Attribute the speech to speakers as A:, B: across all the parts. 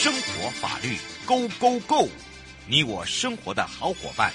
A: 生活法律 Go Go Go，你我生活的好伙伴。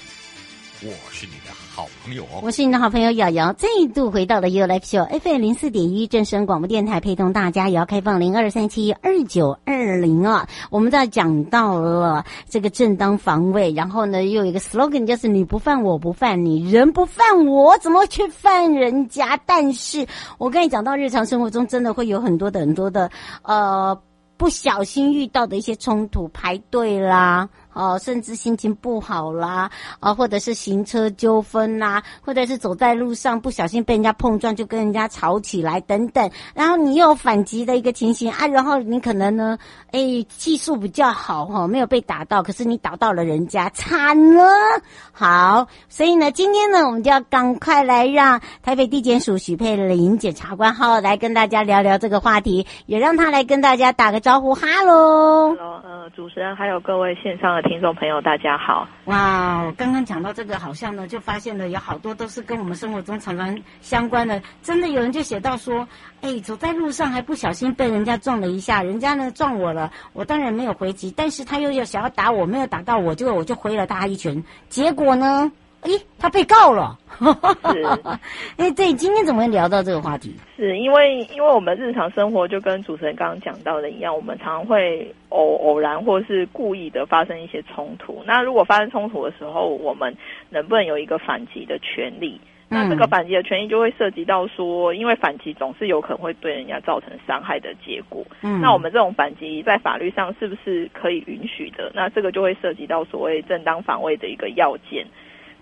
A: 我是你的好朋友，
B: 我是你的好朋友瑶瑶，再度回到了 U Life Show FM 零四点一正声广播电台，陪同大家也要开放零二三七二九二零啊。我们在讲到了这个正当防卫，然后呢又有一个 slogan 就是你不犯我不犯你，人不犯我怎么去犯人家？但是我跟你讲到日常生活中真的会有很多的很多的呃不小心遇到的一些冲突，排队啦。哦，甚至心情不好啦，啊，或者是行车纠纷啦，或者是走在路上不小心被人家碰撞，就跟人家吵起来等等，然后你又反击的一个情形啊，然后你可能呢，哎，技术比较好哈，没有被打到，可是你打到了人家，惨了。好，所以呢，今天呢，我们就要赶快来让台北地检署许佩玲检察官好来跟大家聊聊这个话题，也让他来跟大家打个招呼，哈喽。
C: Hello，呃，主持人还有各位线上的。听众朋友，大家好！
B: 哇，我刚刚讲到这个，好像呢，就发现了有好多都是跟我们生活中常常相关的。真的有人就写到说，哎，走在路上还不小心被人家撞了一下，人家呢撞我了，我当然没有回击，但是他又要想要打我，没有打到我，就我就回了他一拳，结果呢？咦，他被告了。
C: 是，
B: 哎，对，今天怎么会聊到这个话题？
C: 是因为，因为我们日常生活就跟主持人刚刚讲到的一样，我们常常会偶偶然或是故意的发生一些冲突。那如果发生冲突的时候，我们能不能有一个反击的权利？嗯、那这个反击的权利就会涉及到说，因为反击总是有可能会对人家造成伤害的结果。嗯，那我们这种反击在法律上是不是可以允许的？那这个就会涉及到所谓正当防卫的一个要件。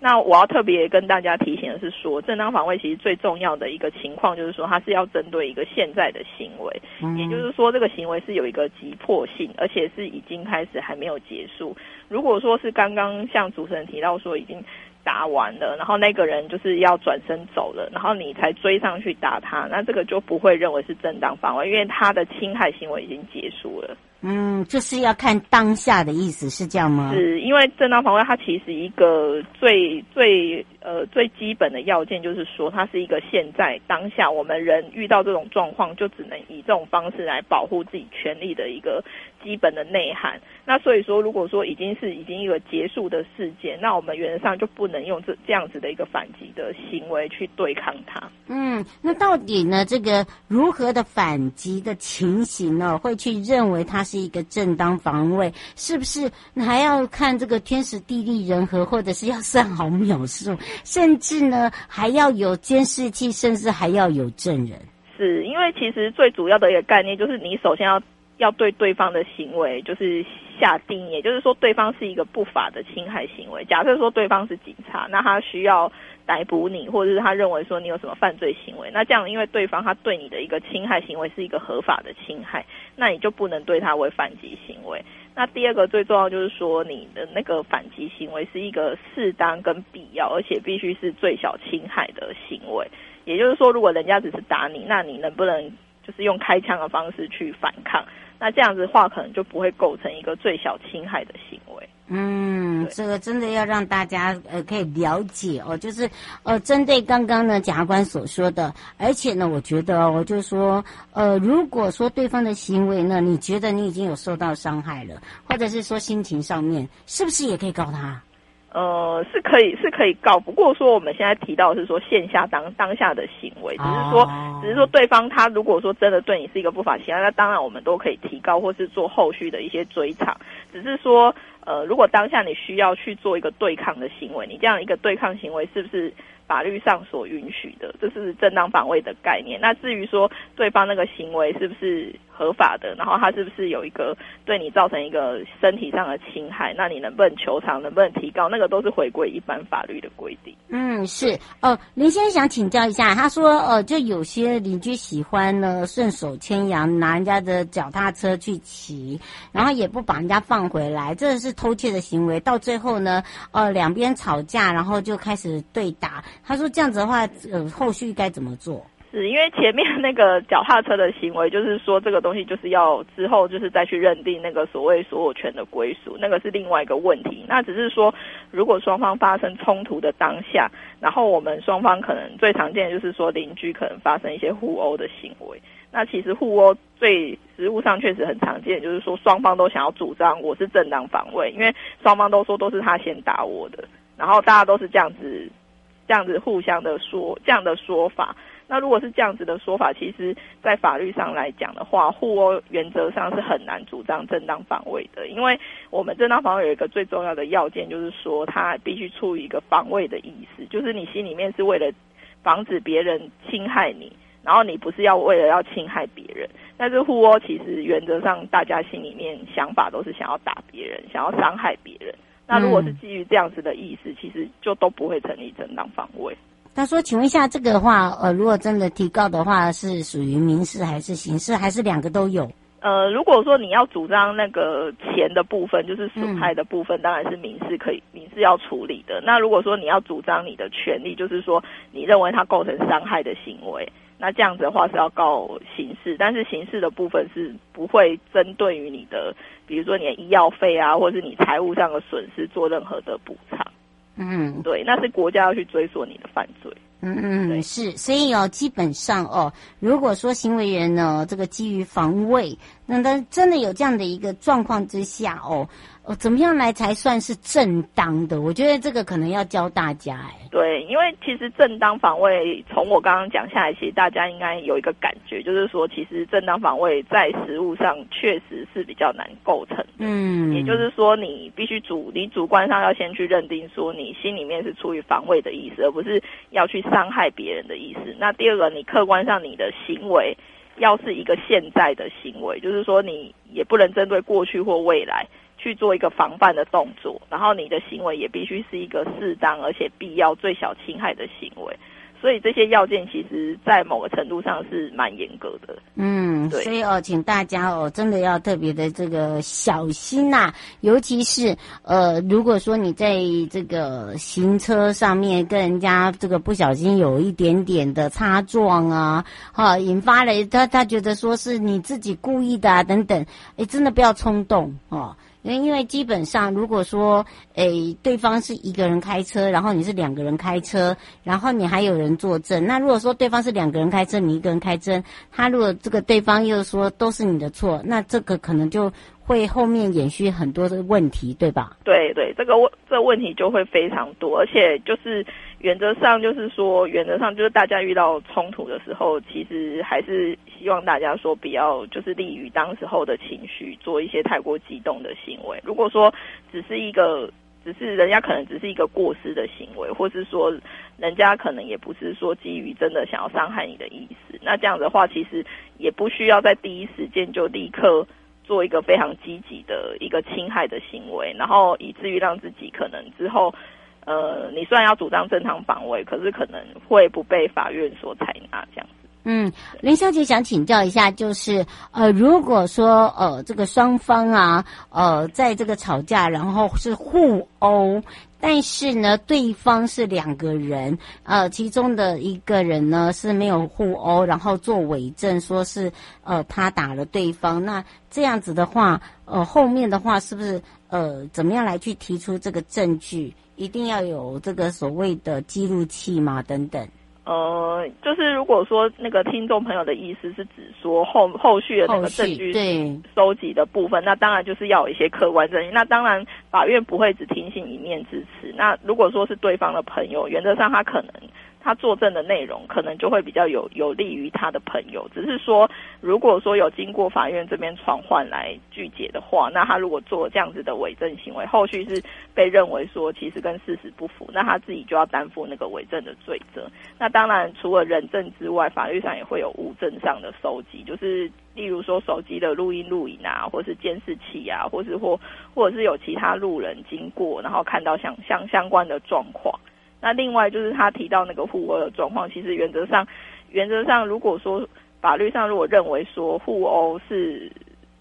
C: 那我要特别跟大家提醒的是说，正当防卫其实最重要的一个情况就是说，它是要针对一个现在的行为，也就是说，这个行为是有一个急迫性，而且是已经开始还没有结束。如果说是刚刚像主持人提到说已经打完了，然后那个人就是要转身走了，然后你才追上去打他，那这个就不会认为是正当防卫，因为他的侵害行为已经结束了。
B: 嗯，就是要看当下的意思，是这样吗？
C: 是因为正当防卫，它其实一个最最呃最基本的要件就是说，它是一个现在当下我们人遇到这种状况，就只能以这种方式来保护自己权利的一个基本的内涵。那所以说，如果说已经是已经一个结束的事件，那我们原则上就不能用这这样子的一个反击的行为去对抗它。
B: 嗯，那到底呢，这个如何的反击的情形呢，会去认为它是？是一个正当防卫，是不是？还要看这个天时地利人和，或者是要算好秒数，甚至呢还要有监视器，甚至还要有证人。
C: 是因为其实最主要的一个概念就是，你首先要要对对方的行为就是下定义，也就是说对方是一个不法的侵害行为。假设说对方是警察，那他需要。逮捕你，或者是他认为说你有什么犯罪行为，那这样因为对方他对你的一个侵害行为是一个合法的侵害，那你就不能对他为反击行为。那第二个最重要就是说你的那个反击行为是一个适当跟必要，而且必须是最小侵害的行为。也就是说，如果人家只是打你，那你能不能就是用开枪的方式去反抗？那这样子的话，可能就不会构成一个最小侵害的行为。
B: 嗯，这个真的要让大家呃可以了解哦，就是呃针对刚刚呢检察官所说的，而且呢，我觉得我就说呃，如果说对方的行为呢，你觉得你已经有受到伤害了，或者是说心情上面，是不是也可以告他？
C: 呃，是可以是可以告，不过说我们现在提到的是说线下当当下的行为，只是说、oh. 只是说对方他如果说真的对你是一个不法侵害，那当然我们都可以提高或是做后续的一些追偿，只是说呃，如果当下你需要去做一个对抗的行为，你这样一个对抗行为是不是法律上所允许的？这是正当防卫的概念。那至于说对方那个行为是不是？合法的，然后他是不是有一个对你造成一个身体上的侵害？那你能不能求偿？能不能提高？那个都是回归一般法律的规定。
B: 嗯，是哦。林先生想请教一下，他说，呃，就有些邻居喜欢呢顺手牵羊，拿人家的脚踏车去骑，然后也不把人家放回来，这是偷窃的行为。到最后呢，呃，两边吵架，然后就开始对打。他说这样子的话，呃，后续该怎么做？
C: 是因为前面 那个脚踏车的行为，就是说这个东西就是要之后就是再去认定那个所谓所有权的归属，那个是另外一个问题。那只是说，如果双方发生冲突的当下，然后我们双方可能最常见的就是说邻居可能发生一些互殴的行为。那其实互殴最实务上确实很常见，就是说双方都想要主张我是正当防卫，因为双方都说都是他先打我的，然后大家都是这样子这样子互相的说这样的说法。那如果是这样子的说法，其实，在法律上来讲的话，互殴原则上是很难主张正当防卫的，因为我们正当防卫有一个最重要的要件，就是说他必须出于一个防卫的意思，就是你心里面是为了防止别人侵害你，然后你不是要为了要侵害别人。但是互殴其实原则上大家心里面想法都是想要打别人，想要伤害别人。那如果是基于这样子的意思，其实就都不会成立正当防卫。
B: 他说：“请问一下，这个的话，呃，如果真的提告的话，是属于民事还是刑事，还是两个都有？
C: 呃，如果说你要主张那个钱的部分，就是损害的部分，当然是民事可以，民事要处理的。那如果说你要主张你的权利，就是说你认为它构成伤害的行为，那这样子的话是要告刑事，但是刑事的部分是不会针对于你的，比如说你的医药费啊，或者是你财务上的损失做任何的补偿。”嗯，对，那是国家要去追索你的犯罪。
B: 嗯嗯，是，所以哦，基本上哦，如果说行为人呢，这个基于防卫，那他真的有这样的一个状况之下哦。哦，怎么样来才算是正当的？我觉得这个可能要教大家哎。
C: 对，因为其实正当防卫，从我刚刚讲下来，其实大家应该有一个感觉，就是说，其实正当防卫在实物上确实是比较难构成的。嗯，也就是说，你必须主你主观上要先去认定说，你心里面是出于防卫的意思，而不是要去伤害别人的意思。那第二个，你客观上你的行为要是一个现在的行为，就是说，你也不能针对过去或未来。去做一个防范的动作，然后你的行为也必须是一个适当而且必要、最小侵害的行为。所以这些要件其实，在某个程度上是蛮严格的。
B: 嗯，对。所以哦，请大家哦，真的要特别的这个小心呐、啊，尤其是呃，如果说你在这个行车上面跟人家这个不小心有一点点的擦撞啊，哈，引发了他他觉得说是你自己故意的啊，等等，哎，真的不要冲动哦。因为因为基本上，如果说，诶，对方是一个人开车，然后你是两个人开车，然后你还有人作证，那如果说对方是两个人开车，你一个人开车，他如果这个对方又说都是你的错，那这个可能就会后面延续很多的问题，对吧？
C: 对对，这个问这个问题就会非常多，而且就是。原则上就是说，原则上就是大家遇到冲突的时候，其实还是希望大家说不要就是利于当时候的情绪做一些太过激动的行为。如果说只是一个，只是人家可能只是一个过失的行为，或是说人家可能也不是说基于真的想要伤害你的意思，那这样的话其实也不需要在第一时间就立刻做一个非常积极的一个侵害的行为，然后以至于让自己可能之后。呃，你虽然要主张正当防卫，可是可能会不被法院所采纳这样子。
B: 嗯，林小姐想请教一下，就是呃，如果说呃这个双方啊，呃在这个吵架，然后是互殴，但是呢对方是两个人，呃其中的一个人呢是没有互殴，然后做伪证说是呃他打了对方，那这样子的话，呃后面的话是不是呃怎么样来去提出这个证据？一定要有这个所谓的记录器嘛？等等。
C: 呃，就是如果说那个听众朋友的意思是指说后后续的那个证据收集的部分，那当然就是要有一些客观证据。那当然法院不会只听信一面之词。那如果说是对方的朋友，原则上他可能。他作证的内容可能就会比较有有利于他的朋友，只是说，如果说有经过法院这边传唤来拒绝的话，那他如果做这样子的伪证行为，后续是被认为说其实跟事实不符，那他自己就要担负那个伪证的罪责。那当然，除了人证之外，法律上也会有物证上的收集，就是例如说手机的录音录影啊，或是监视器啊，或是或或者是有其他路人经过，然后看到相相相关的状况。那另外就是他提到那个互殴的状况，其实原则上，原则上如果说法律上如果认为说互殴是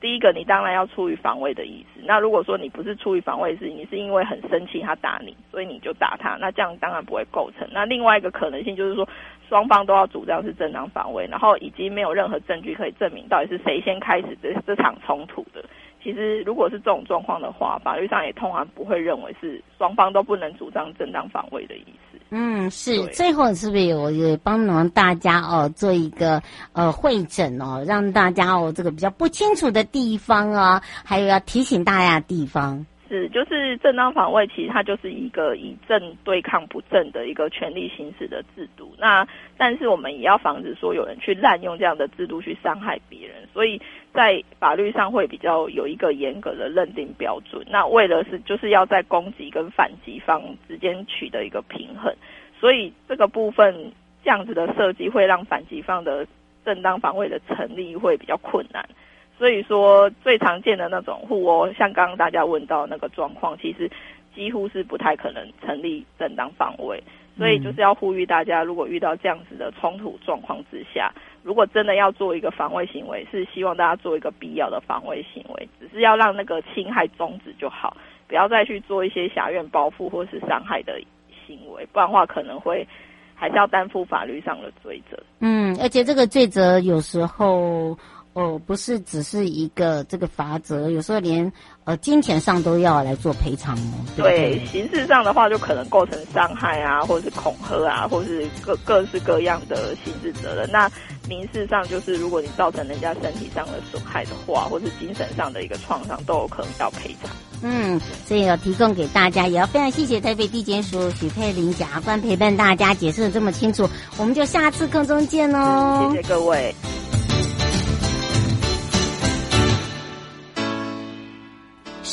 C: 第一个，你当然要出于防卫的意思。那如果说你不是出于防卫，是你是因为很生气他打你，所以你就打他，那这样当然不会构成。那另外一个可能性就是说，双方都要主张是正当防卫，然后已经没有任何证据可以证明到底是谁先开始这这场冲突的。其实，如果是这种状况的话，法律上也通常不会认为是双方都不能主张正当防卫的意思。
B: 嗯，是。最后是不是有也帮忙大家哦做一个呃会诊哦，让大家哦这个比较不清楚的地方啊，还有要提醒大家的地方。
C: 是，就是正当防卫，其实它就是一个以正对抗不正的一个权力行使的制度。那但是我们也要防止说有人去滥用这样的制度去伤害别人，所以在法律上会比较有一个严格的认定标准。那为了是就是要在攻击跟反击方之间取得一个平衡，所以这个部分这样子的设计会让反击方的正当防卫的成立会比较困难。所以说，最常见的那种互殴，像刚刚大家问到那个状况，其实几乎是不太可能成立正当防卫。所以就是要呼吁大家，如果遇到这样子的冲突状况之下，如果真的要做一个防卫行为，是希望大家做一个必要的防卫行为，只是要让那个侵害终止就好，不要再去做一些狭怨报复或是伤害的行为，不然的话可能会还是要担负法律上的罪责。
B: 嗯，而且这个罪责有时候。哦，不是只是一个这个罚则，有时候连呃金钱上都要来做赔偿哦。对，
C: 对，刑事上的话就可能构成伤害啊，或是恐吓啊，或是各各式各样的刑事责任。那民事上就是，如果你造成人家身体上的损害的话，或是精神上的一个创伤，都有可能要赔偿。
B: 嗯，所以要提供给大家，也要非常谢谢台北地检署许佩玲检察官陪伴大家解释的这么清楚。我们就下次空中见哦。
C: 谢谢各位。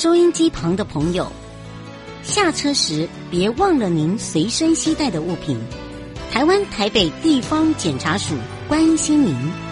B: 收音机旁的朋友，下车时别忘了您随身携带的物品。台湾台北地方检察署关心您。